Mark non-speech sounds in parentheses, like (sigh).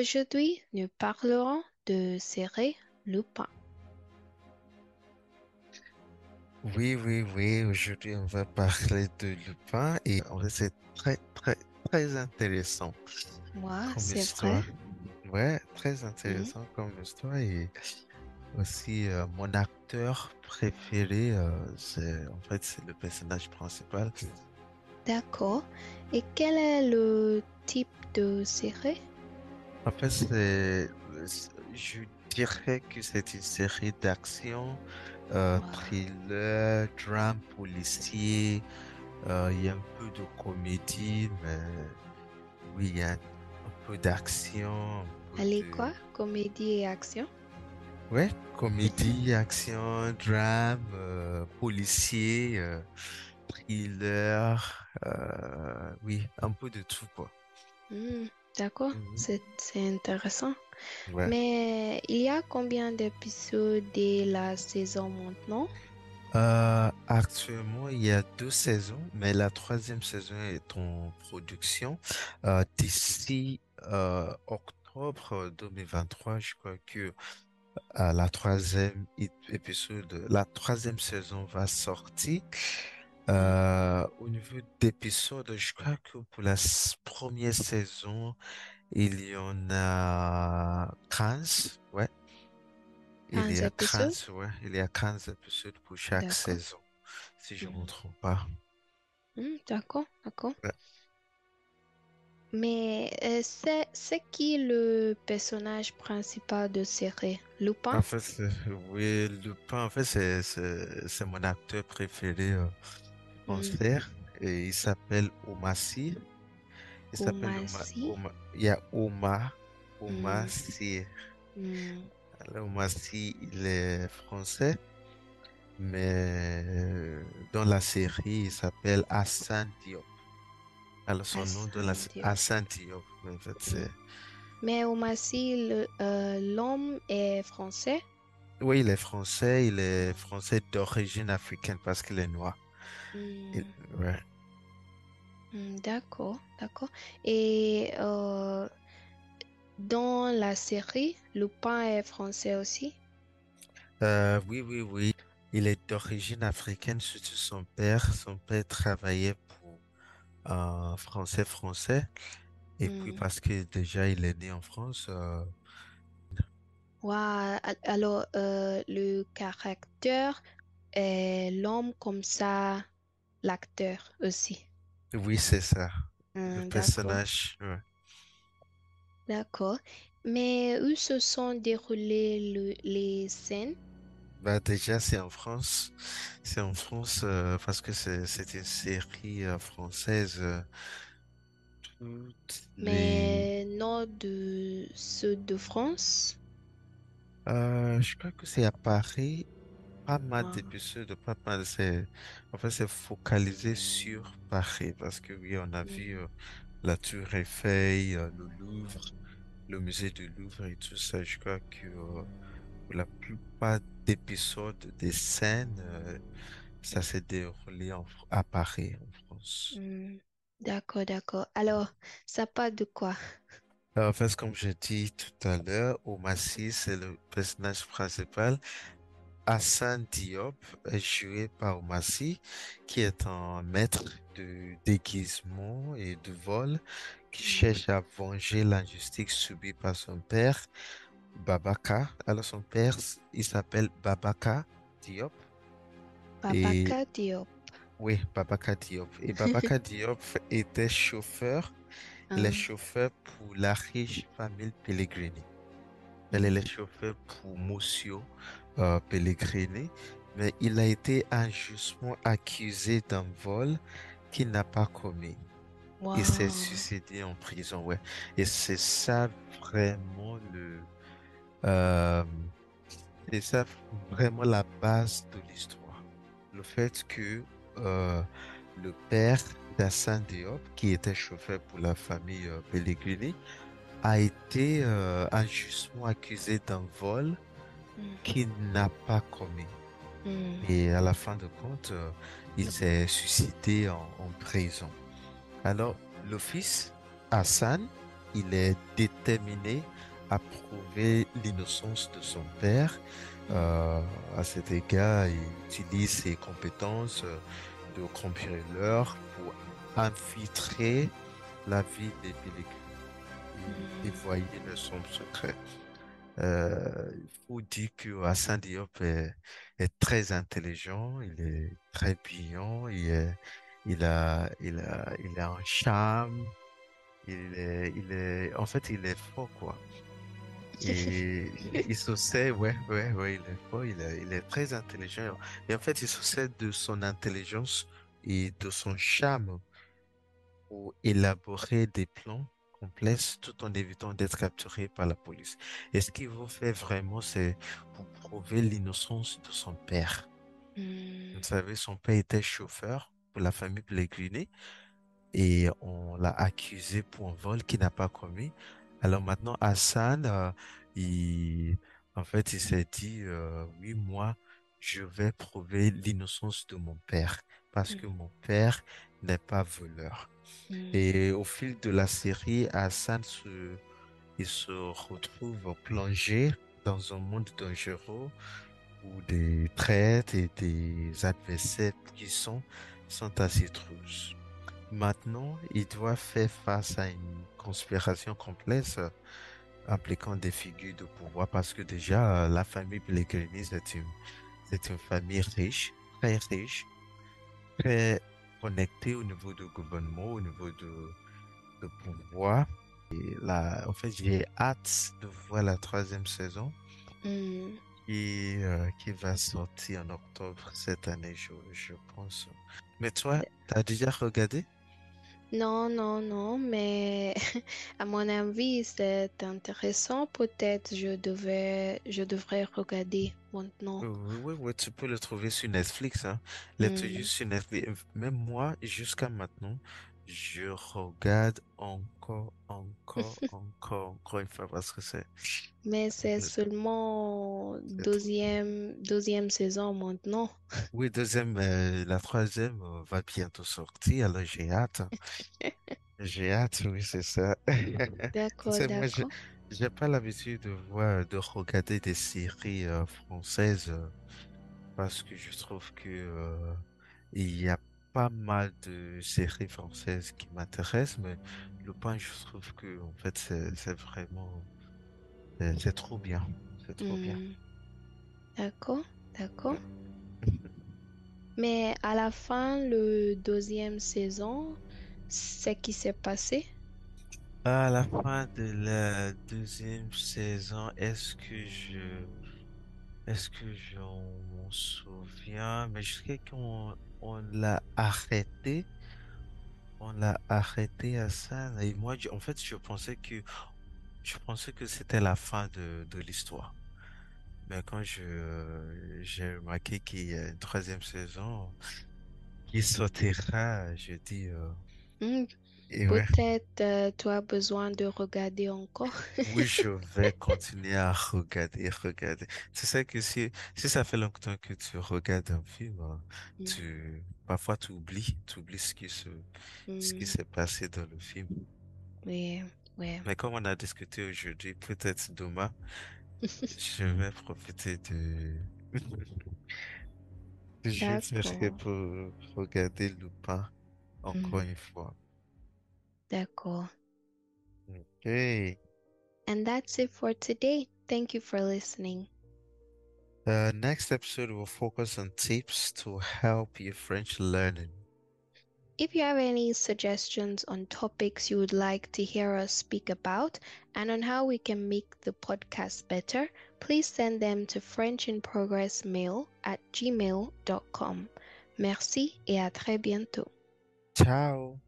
aujourd'hui, nous parlerons de série Lupin. Oui, oui, oui. Aujourd'hui, on va parler de Lupin et c'est très, très, très intéressant Moi, c'est vrai. Ouais, très Mhm. intéressant comme histoire et aussi euh, mon acteur préféré, euh, c'est en fait, c'est le personnage principal. D'accord. Et quel est le type de série? En fait, c'est, je dirais que c'est une série d'action, euh, thriller, drame policier. euh, il y a un peu de comédie, mais oui, il y a un peu d'action, Elle est quoi? de... Comédie et action? Ouais, comédie, action, drame, euh, policier, euh, thriller, oui, un peu de tout, quoi. Hmm, d'accord, Mhm. c'est c'est intéressant. Ouais. Mais il y a combien d'épisodes de la saison maintenant? Euh, actuellement, il y a deux saisons, mais la troisième saison est en production. Euh, d'ici euh, octobre 2023, je crois que la troisième ép- épisode, la troisième saison va sortir. Euh, au niveau d'épisodes, je crois que pour la première saison, il y en a 15. Ouais, il y 15 a épisodes? 15, ouais, il y a 15 épisodes pour chaque saison, si je ne me Mhm. trompe pas. Hmm, d'accord, d'accord. Ouais. Mais euh, c'est c'est qui le personnage principal de série? Lupin? En fait, c'est- oui, Lupin, en fait, c'est, c'est, c'est mon acteur préféré euh, Et il s'appelle Omar Sy. Il s'appelle? Omar, il y a Omar Hmm, Sy. hmm. Alors, il est français, mais euh, dans la série, il s'appelle Hassan Diop. Alors, son nom de la, Hassan Diop. En fait, c'est, Mais le- euh, l'homme est français? oui, il est français, il est français d'origine africaine parce qu'il est noir. Ouais. hmm, d'accord, d'accord. Et euh, dans la série, Lupin est français aussi? Euh, oui, oui, oui. Il est d'origine africaine, surtout son père. Son père travaillait pour un Français français. Et puis Hmm. parce que déjà il est né en France, euh, al- alors, euh, le caractère l'homme comme ça, l'acteur aussi. oui, c'est ça. Le Hmm, d'accord, personnage, ouais. d'accord. Mais où se sont déroulées le- les scènes? Bah déjà c'est en France. C'est en France euh, parce que c'est une série euh, française. euh, toutes les Mais nord de ceux de France? euh, je crois que c'est à Paris. Pas mal d'épisodes, pas mal. C'est, en fait, c'est focalisé sur Paris parce que oui, on a vu euh, la Tour Eiffel, euh, le Louvre, le musée du Louvre et tout ça. Je crois que euh, pour la plupart d'épisodes, des scènes, euh, ça s'est déroulé en, à Paris, en France. hmm. D'accord, d'accord. Alors, ça parle de quoi? Euh, En fait, comme j'ai dit tout à l'heure, Omar Sy, c'est le personnage principal. Hassan Diop est joué par Omar Sy, qui est un maître de déguisement et de vol, qui cherche à venger l'injustice subie par son père, Babaka. Alors son père, il s'appelle Babaka Diop. Et Babacar Diop. oui, Babaka Diop. Et (laughs) Babaka Diop était chauffeur. Il est Ah, chauffeur pour la riche famille Pellegrini. Elle est le chauffeur pour Monsieur euh, Pellegrini, mais il a été injustement accusé d'un vol qu'il n'a pas commis. Il s'est suicidé en prison, ouais. Et c'est ça vraiment le, euh, c'est ça vraiment la base de l'histoire. Le fait que euh, le père d'Hassan Diop, qui était chauffeur pour la famille euh, Pellegrini, a été euh, injustement accusé d'un vol qu'il n'a pas commis. hmm. Et à la fin de compte, euh, il s'est suicidé en, en prison. Alors, le fils, Hassan, il est déterminé à prouver l'innocence de son père. mm, Euh, à cet égard, il utilise ses compétences euh, de cambrioleur pour infiltrer la vie des pellicules et mm, dévoyer le sombre secret. Euh, il faut dire que Hassan Diop est, est très intelligent, il est très brillant, il est, il a, il a, il a un charme, il est, il est, en fait, il est fort, quoi. Et (laughs) il se sait, ouais, ouais, ouais, il est fort, il est, il est très intelligent. Et en fait, il se sait de son intelligence et de son charme pour élaborer des plans tout en évitant d'être capturé par la police. Et ce qu'il veut faire vraiment, c'est pour prouver l'innocence de son père? Vous mm, savez, son père était chauffeur pour la famille Pellegrini et on l'a accusé pour un vol qu'il n'a pas commis. Alors maintenant, Hassan, euh, il, en fait, il s'est dit, euh, oui, moi, je vais prouver l'innocence de mon père parce que mon père n'est pas voleur. mm, Et au fil de la série, Hassan se, il se retrouve plongé dans un monde dangereux où des traîtres et des adversaires puissants sont à ses trousses. Maintenant, il doit faire face à une conspiration complexe impliquant des figures de pouvoir parce que déjà, la famille Pellegrini, c'est une, c'est une famille riche, très riche, très connectée au niveau du gouvernement, au niveau de, de pouvoir. Et là, en fait, j'ai hâte de voir la troisième saison mm. qui, euh, qui va sortir en octobre cette année, je, je pense. Mais toi, t'as déjà regardé? Non, non, non, mais (laughs) à mon avis, c'est intéressant. Peut-être je devais, je devrais regarder maintenant. Oui, oui, oui, tu peux le trouver sur Netflix, hein. Mm. sur Netflix. Même moi, jusqu'à maintenant, je regarde encore, encore, (laughs) encore, encore une fois parce que c'est, Mais c'est seulement deuxième, deuxième saison maintenant. (laughs) Oui, deuxième, euh, la troisième euh, va bientôt sortir, alors j'ai hâte. (laughs) J'ai hâte, oui, c'est ça. D'accord, d'accord. j'ai pas l'habitude de voir, de regarder des séries euh, françaises. euh, parce que je trouve que il y a pas mal de séries françaises qui m'intéressent, mais le pain, je trouve que en fait c'est vraiment c'est trop bien, c'est trop bien. Hmm, d'accord, d'accord. (laughs) Mais à la fin, le deuxième saison, c'est qui s'est passé? À la fin de la deuxième saison, est-ce que je est-ce que j'en m'en souviens? Mais sais qu'on on l'a arrêté, on l'a arrêté à ça. Et moi, en fait, je pensais que Je pensais que c'était la fin de, l'histoire. Mais quand je, j'ai remarqué qu'il y a une troisième saison qui sortira, je dis, euh, Hmm, et ouais, peut-être euh, tu as besoin de regarder encore. oui, je (laughs) vais continuer à regarder, regarder. C'est ça que si, si ça fait longtemps que tu regardes un film, euh, Hmm, tu, parfois tu oublies, tu oublies ce qui se, ce qui hmm, s'est passé dans le film. oui, oui. Mais comme on a discuté aujourd'hui, peut-être demain, (laughs) je vais profiter de, (laughs) Je D'accord. pour regarder Lupin encore Hmm, une fois. D'accord. Okay. And that's it for today. Thank you for listening. The next episode will focus on tips to help your French learning. If you have any suggestions on topics you would like to hear us speak about and on how we can make the podcast better, please send them to frenchinprogressmail at gmail.com. Merci et à très bientôt. Ciao.